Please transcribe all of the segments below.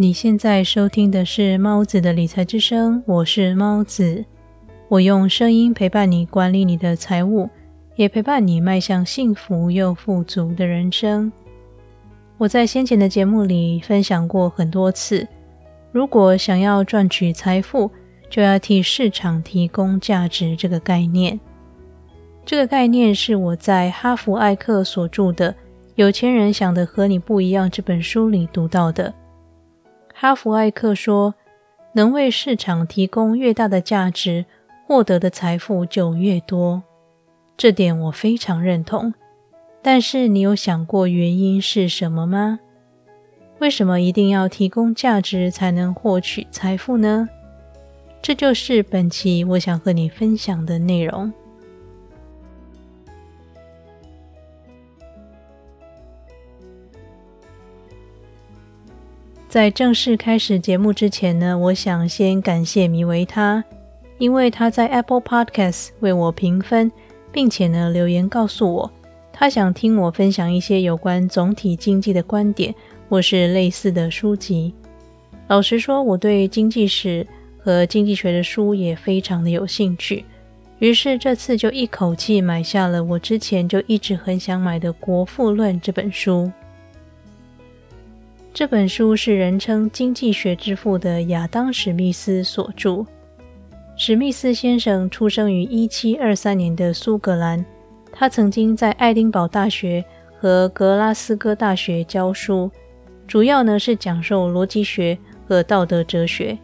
你现在收听的是猫子的理财之声，我是猫子，我用声音陪伴你管理你的财务，也陪伴你迈向幸福又富足的人生。我在先前的节目里分享过很多次，如果想要赚取财富，就要替市场提供价值这个概念。这个概念是我在哈佛艾克所著的《有钱人想的和你不一样》这本书里读到的。哈佛艾克说：“能为市场提供越大的价值，获得的财富就越多。”这点我非常认同。但是你有想过原因是什么吗？为什么一定要提供价值才能获取财富呢？这就是本期我想和你分享的内容。在正式开始节目之前呢，我想先感谢米维他，因为他在 Apple Podcast 为我评分，并且呢留言告诉我。他想听我分享一些有关总体经济的观点，或是类似的书籍。老实说，我对经济史和经济学的书也非常的有兴趣。于是这次就一口气买下了我之前就一直很想买的《国富论》这本书。这本书是人称经济学之父的亚当·史密斯所著。史密斯先生出生于一七二三年的苏格兰。他曾经在爱丁堡大学和格拉斯哥大学教书，主要呢是讲授逻辑学和道德哲学。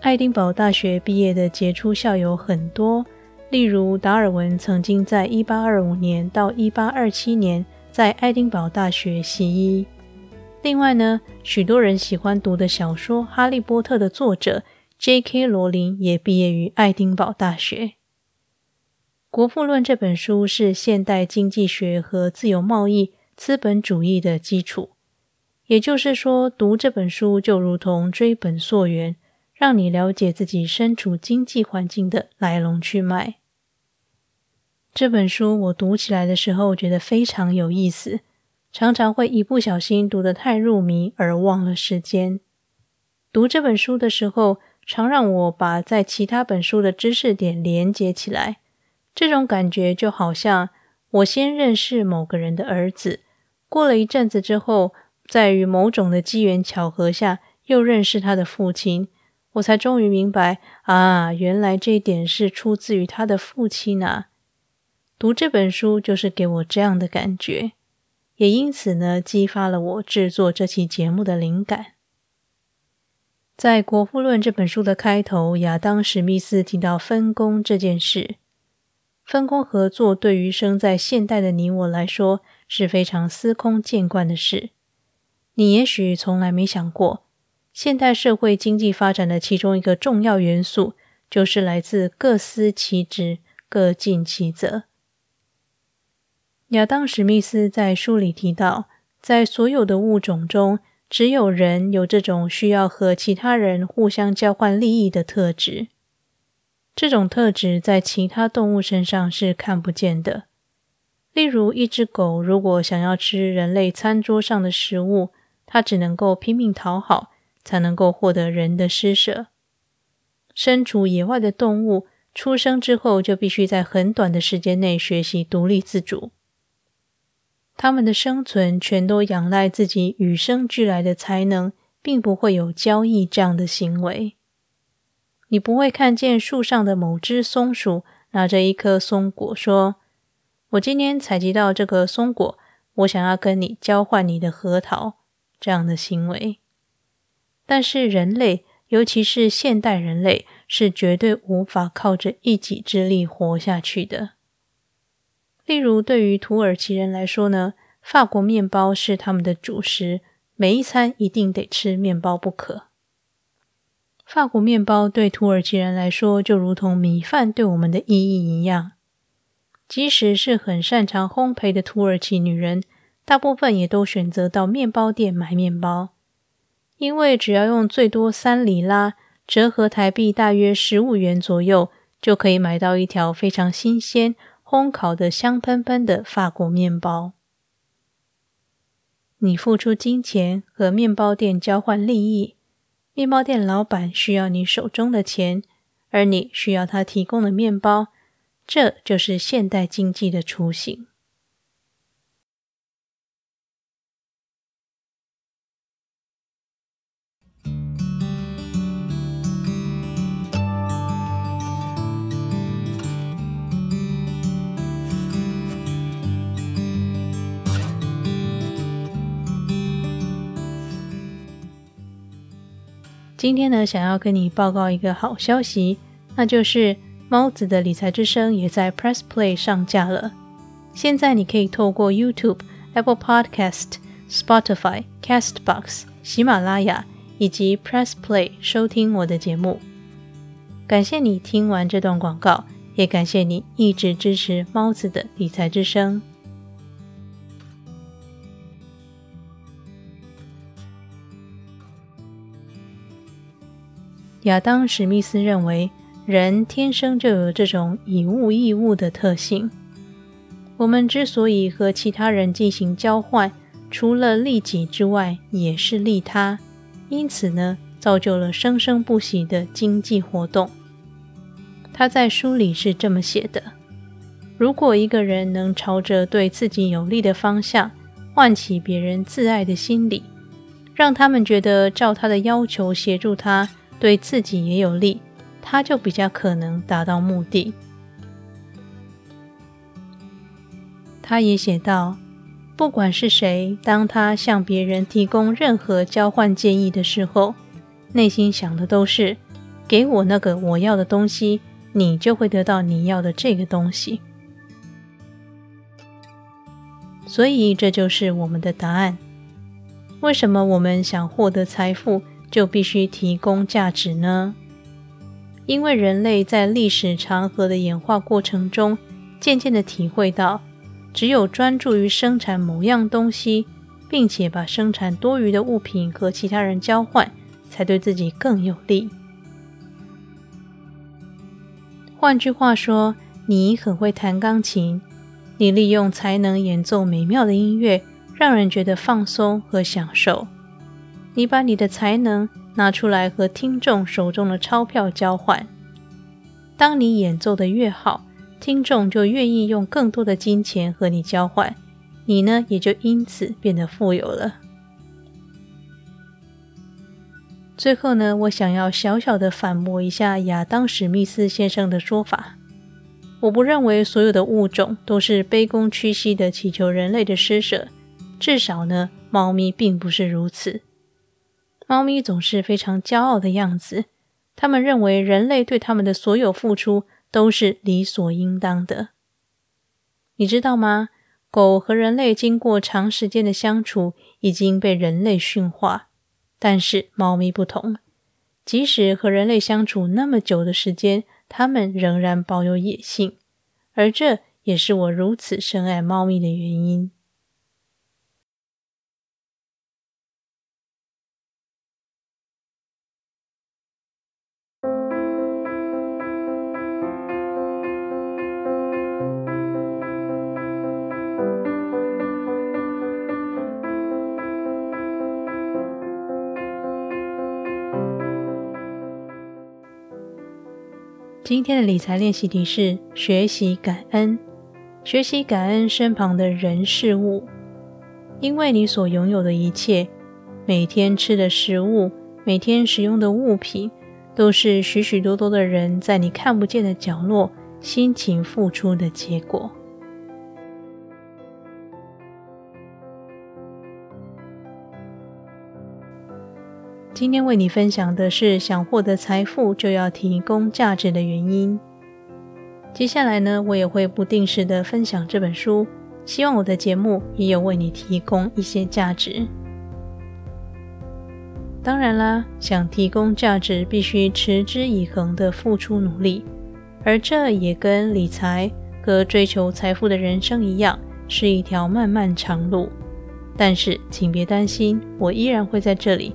爱丁堡大学毕业的杰出校友很多，例如达尔文曾经在1825年到1827年在爱丁堡大学习医。另外呢，许多人喜欢读的小说《哈利波特》的作者 J.K. 罗琳也毕业于爱丁堡大学。《国富论》这本书是现代经济学和自由贸易资本主义的基础，也就是说，读这本书就如同追本溯源，让你了解自己身处经济环境的来龙去脉。这本书我读起来的时候觉得非常有意思，常常会一不小心读得太入迷而忘了时间。读这本书的时候，常让我把在其他本书的知识点连接起来。这种感觉就好像我先认识某个人的儿子，过了一阵子之后，在于某种的机缘巧合下又认识他的父亲，我才终于明白啊，原来这一点是出自于他的父亲啊。读这本书就是给我这样的感觉，也因此呢，激发了我制作这期节目的灵感。在《国富论》这本书的开头，亚当·史密斯提到分工这件事。分工合作对于生在现代的你我来说是非常司空见惯的事。你也许从来没想过，现代社会经济发展的其中一个重要元素，就是来自各司其职、各尽其责。亚当·史密斯在书里提到，在所有的物种中，只有人有这种需要和其他人互相交换利益的特质。这种特质在其他动物身上是看不见的。例如，一只狗如果想要吃人类餐桌上的食物，它只能够拼命讨好，才能够获得人的施舍。身处野外的动物，出生之后就必须在很短的时间内学习独立自主。他们的生存全都仰赖自己与生俱来的才能，并不会有交易这样的行为。你不会看见树上的某只松鼠拿着一颗松果，说：“我今天采集到这个松果，我想要跟你交换你的核桃。”这样的行为。但是人类，尤其是现代人类，是绝对无法靠着一己之力活下去的。例如，对于土耳其人来说呢，法国面包是他们的主食，每一餐一定得吃面包不可。法国面包对土耳其人来说，就如同米饭对我们的意义一样。即使是很擅长烘焙的土耳其女人，大部分也都选择到面包店买面包，因为只要用最多三里拉，折合台币大约十五元左右，就可以买到一条非常新鲜、烘烤的香喷喷的法国面包。你付出金钱和面包店交换利益，面包店老板需要你手中的钱，而你需要他提供的面包，这就是现代经济的雏形。今天呢，想要跟你报告一个好消息，那就是猫子的理财之声也在 Press Play 上架了。现在你可以透过 YouTube、Apple Podcast、Spotify、Castbox、喜马拉雅以及 Press Play 收听我的节目。感谢你听完这段广告，也感谢你一直支持猫子的理财之声。亚当·史密斯认为，人天生就有这种以物易物的特性。我们之所以和其他人进行交换，除了利己之外，也是利他。因此呢，造就了生生不息的经济活动。他在书里是这么写的：如果一个人能朝着对自己有利的方向，唤起别人自爱的心理，让他们觉得照他的要求协助他。对自己也有利，他就比较可能达到目的。他也写道：“不管是谁，当他向别人提供任何交换建议的时候，内心想的都是给我那个我要的东西，你就会得到你要的这个东西。”所以，这就是我们的答案。为什么我们想获得财富？就必须提供价值呢？因为人类在历史长河的演化过程中，渐渐的体会到，只有专注于生产某样东西，并且把生产多余的物品和其他人交换，才对自己更有利。换句话说，你很会弹钢琴，你利用才能演奏美妙的音乐，让人觉得放松和享受。你把你的才能拿出来和听众手中的钞票交换。当你演奏的越好，听众就愿意用更多的金钱和你交换，你呢也就因此变得富有了。最后呢，我想要小小的反驳一下亚当·史密斯先生的说法。我不认为所有的物种都是卑躬屈膝的祈求人类的施舍，至少呢，猫咪并不是如此。猫咪总是非常骄傲的样子，他们认为人类对他们的所有付出都是理所应当的。你知道吗？狗和人类经过长时间的相处，已经被人类驯化，但是猫咪不同，即使和人类相处那么久的时间，它们仍然保有野性，而这也是我如此深爱猫咪的原因。今天的理财练习题是：学习感恩，学习感恩身旁的人事物，因为你所拥有的一切，每天吃的食物，每天使用的物品，都是许许多多的人在你看不见的角落辛勤付出的结果。今天为你分享的是，想获得财富就要提供价值的原因。接下来呢，我也会不定时的分享这本书，希望我的节目也有为你提供一些价值。当然啦，想提供价值，必须持之以恒的付出努力，而这也跟理财和追求财富的人生一样，是一条漫漫长路。但是，请别担心，我依然会在这里。